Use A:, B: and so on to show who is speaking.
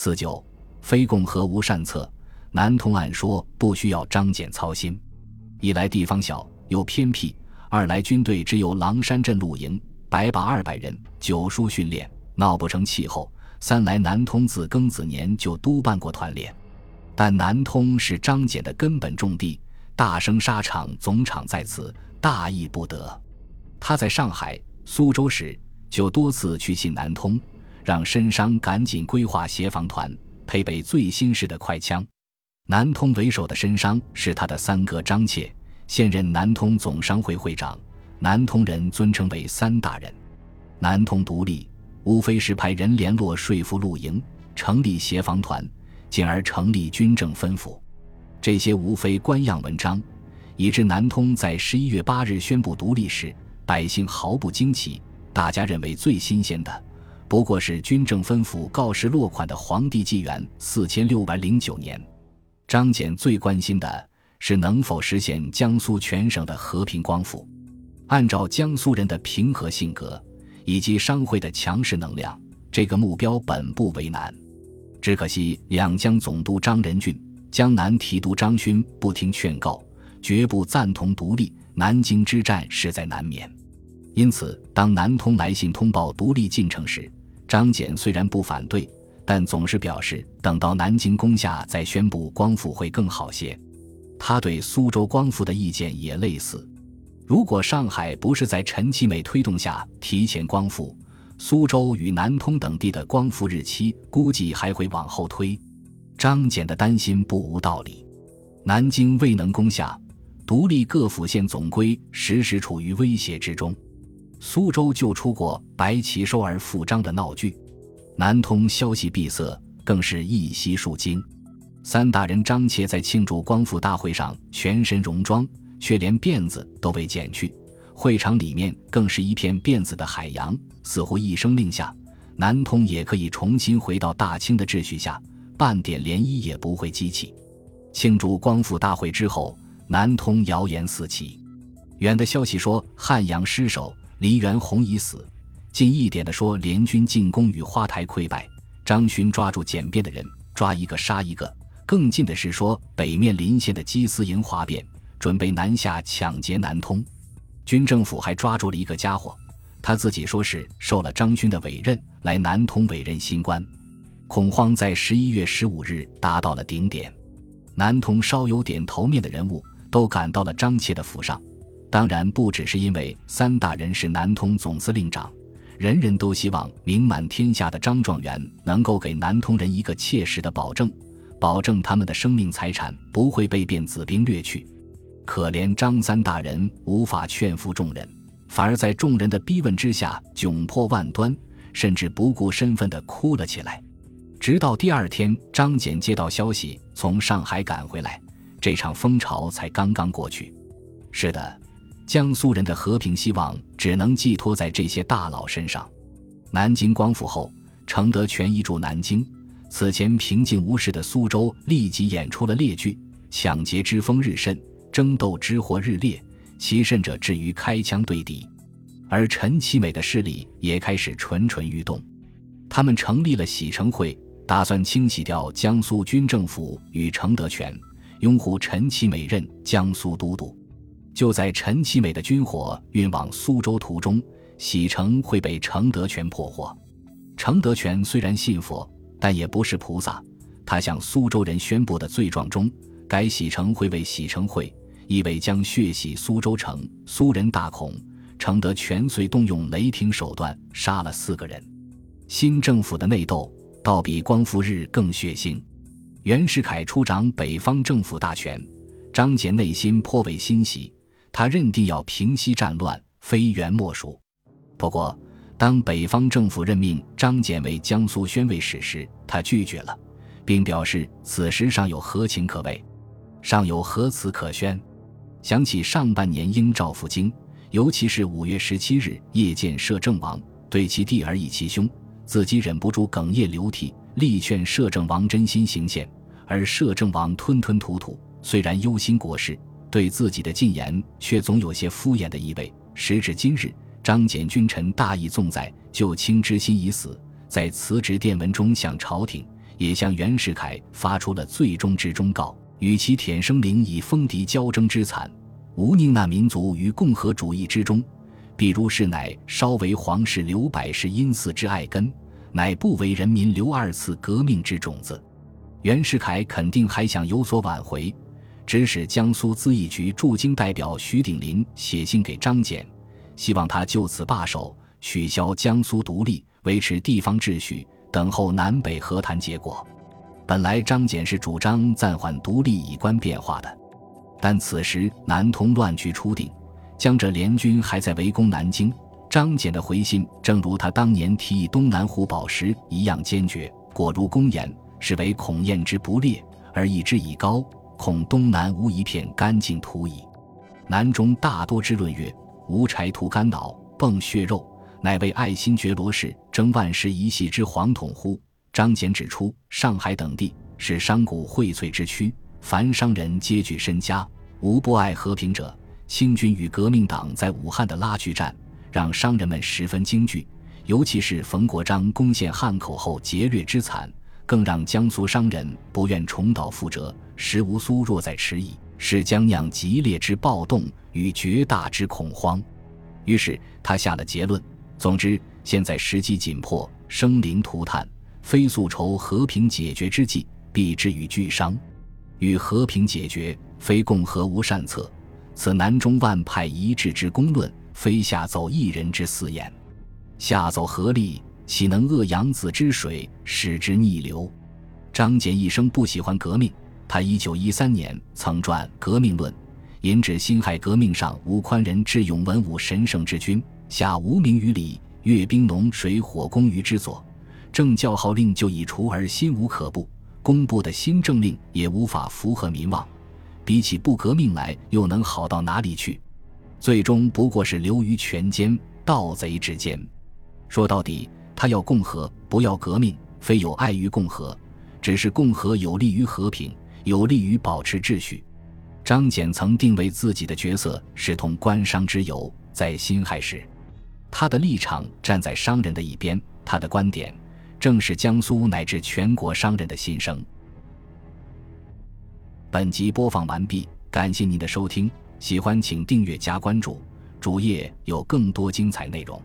A: 四九，非共和无善策。南通按说不需要张俭操心，一来地方小又偏僻，二来军队只有狼山镇露营，百把二百人，九叔训练，闹不成气候；三来南通自庚子年就督办过团练，但南通是张俭的根本重地，大生沙场总场在此，大意不得。他在上海、苏州时就多次去信南通，让申商赶紧规划协防团，配备最新式的快枪。南通为首的申商是他的三哥张切，现任南通总商会会长。南通人尊称为三大人。南通独立，无非是派人联络说服陆营，成立协防团，进而成立军政分府。这些无非官样文章，以致南通在十一月八日宣布独立时，百姓毫不惊奇。大家认为最新鲜的，不过是军政分府告示落款的皇帝纪元四千六百零九年。张謇最关心的是能否实现江苏全省的和平光复。按照江苏人的平和性格以及商会的强势能量，这个目标本不为难。只可惜两江总督张仁俊、江南提督张勋不听劝告，绝不赞同独立，南京之战势在难免。因此，当南通来信通报独立进程时，张謇虽然不反对。但总是表示等到南京攻下再宣布光复会更好些。他对苏州光复的意见也类似。如果上海不是在陈其美推动下提前光复，苏州与南通等地的光复日期估计还会往后推。张謇的担心不无道理。南京未能攻下，独立各府县总归时时处于威胁之中。苏州就出过白旗收而复张的闹剧。南通消息闭塞，更是一夕数惊。三大人张切在庆祝光复大会上全身戎装，却连辫子都被剪去，会场里面更是一片辫子的海洋。似乎一声令下，南通也可以重新回到大清的秩序下，半点涟漪也不会激起。庆祝光复大会之后，南通谣言四起，远的消息说汉阳失守，黎元洪已死。近一点的说，联军进攻与花台溃败，张勋抓住简便的人，抓一个杀一个；更近的是说，北面临县的基思营哗变，准备南下抢劫南通。军政府还抓住了一个家伙，他自己说是受了张勋的委任来南通委任新官。恐慌在十一月十五日达到了顶点，南通稍有点头面的人物都赶到了张切的府上，当然不只是因为三大人是南通总司令长。人人都希望名满天下的张状元能够给南通人一个切实的保证，保证他们的生命财产不会被变子兵掠去。可怜张三大人无法劝服众人，反而在众人的逼问之下窘迫万端，甚至不顾身份的哭了起来。直到第二天，张俭接到消息从上海赶回来，这场风潮才刚刚过去。是的。江苏人的和平希望只能寄托在这些大佬身上。南京光复后，承德全移驻南京。此前平静无事的苏州立即演出了烈剧，抢劫之风日甚，争斗之火日烈，其甚者至于开枪对敌。而陈其美的势力也开始蠢蠢欲动，他们成立了洗城会，打算清洗掉江苏军政府与承德全，拥护陈其美任江苏都督。就在陈其美的军火运往苏州途中，喜城会被程德全破获。程德全虽然信佛，但也不是菩萨。他向苏州人宣布的罪状中，改喜城会为喜城会，意味将血洗苏州城。苏人大恐，程德全遂动用雷霆手段，杀了四个人。新政府的内斗，倒比光复日更血腥。袁世凯出掌北方政府大权，张謇内心颇为欣喜。他认定要平息战乱，非袁莫属。不过，当北方政府任命张謇为江苏宣慰使时，他拒绝了，并表示此时尚有何情可慰，尚有何辞可宣。想起上半年应召赴京，尤其是五月十七日夜见摄政王，对其弟而以其兄，自己忍不住哽咽流涕，力劝摄政王真心行献，而摄政王吞吞吐吐，虽然忧心国事。对自己的进言却总有些敷衍的意味。时至今日，张謇君臣大义纵在，旧卿之心已死，在辞职电文中向朝廷也向袁世凯发出了最终之忠告：与其舔生灵以封敌交争之惨，吾宁那民族于共和主义之中。比如是乃稍为皇室留百世因嗣之爱根，乃不为人民留二次革命之种子。袁世凯肯定还想有所挽回，指使江苏咨议局驻京代表徐鼎林写信给张謇，希望他就此罢手，取消江苏独立，维持地方秩序，等候南北和谈结果。本来张謇是主张暂缓独立以观变化的，但此时南通乱局初定。江浙联军还在围攻南京，张謇的回信正如他当年提议东南互保时一样坚决，果如公言，是为恐燕之不烈，而意之以高，恐东南无一片干净土矣。南中大多之论曰：无柴屠肝脑，迸血肉，乃为爱新觉罗氏争万世一系之黄统乎？张謇指出，上海等地是商贾荟萃之区，凡商人皆具身家，无不爱和平者。清军与革命党在武汉的拉锯战，让商人们十分惊惧。尤其是冯国璋攻陷汉口后劫掠之惨，更让江苏商人不愿重蹈覆辙。时无苏若在迟疑，是将酿激烈之暴动与绝大之恐慌。于是他下了结论：总之，现在时机紧迫，生灵涂炭，非速筹和平解决之计，必至于巨伤。与和平解决，非共和无善策。此南中万派一致之公论，非下走一人之私言。下走合力，岂能遏扬子之水，使之逆流？张謇一生不喜欢革命，他一九一三年曾撰《革命论》，引指辛亥革命上吴宽仁智勇文武神圣之君，下无名于礼，阅兵农水火攻于之所，政教号令就已除而心无可布，公布的新政令也无法符合民望。比起不革命来，又能好到哪里去？最终不过是流于权奸、盗贼之间。说到底，他要共和，不要革命，非有碍于共和，只是共和有利于和平，有利于保持秩序。张謇曾定位自己的角色是同官商之友，在辛亥时，他的立场站在商人的一边，他的观点正是江苏乃至全国商人的心声。本集播放完毕，感谢您的收听，喜欢请订阅加关注，主页有更多精彩内容。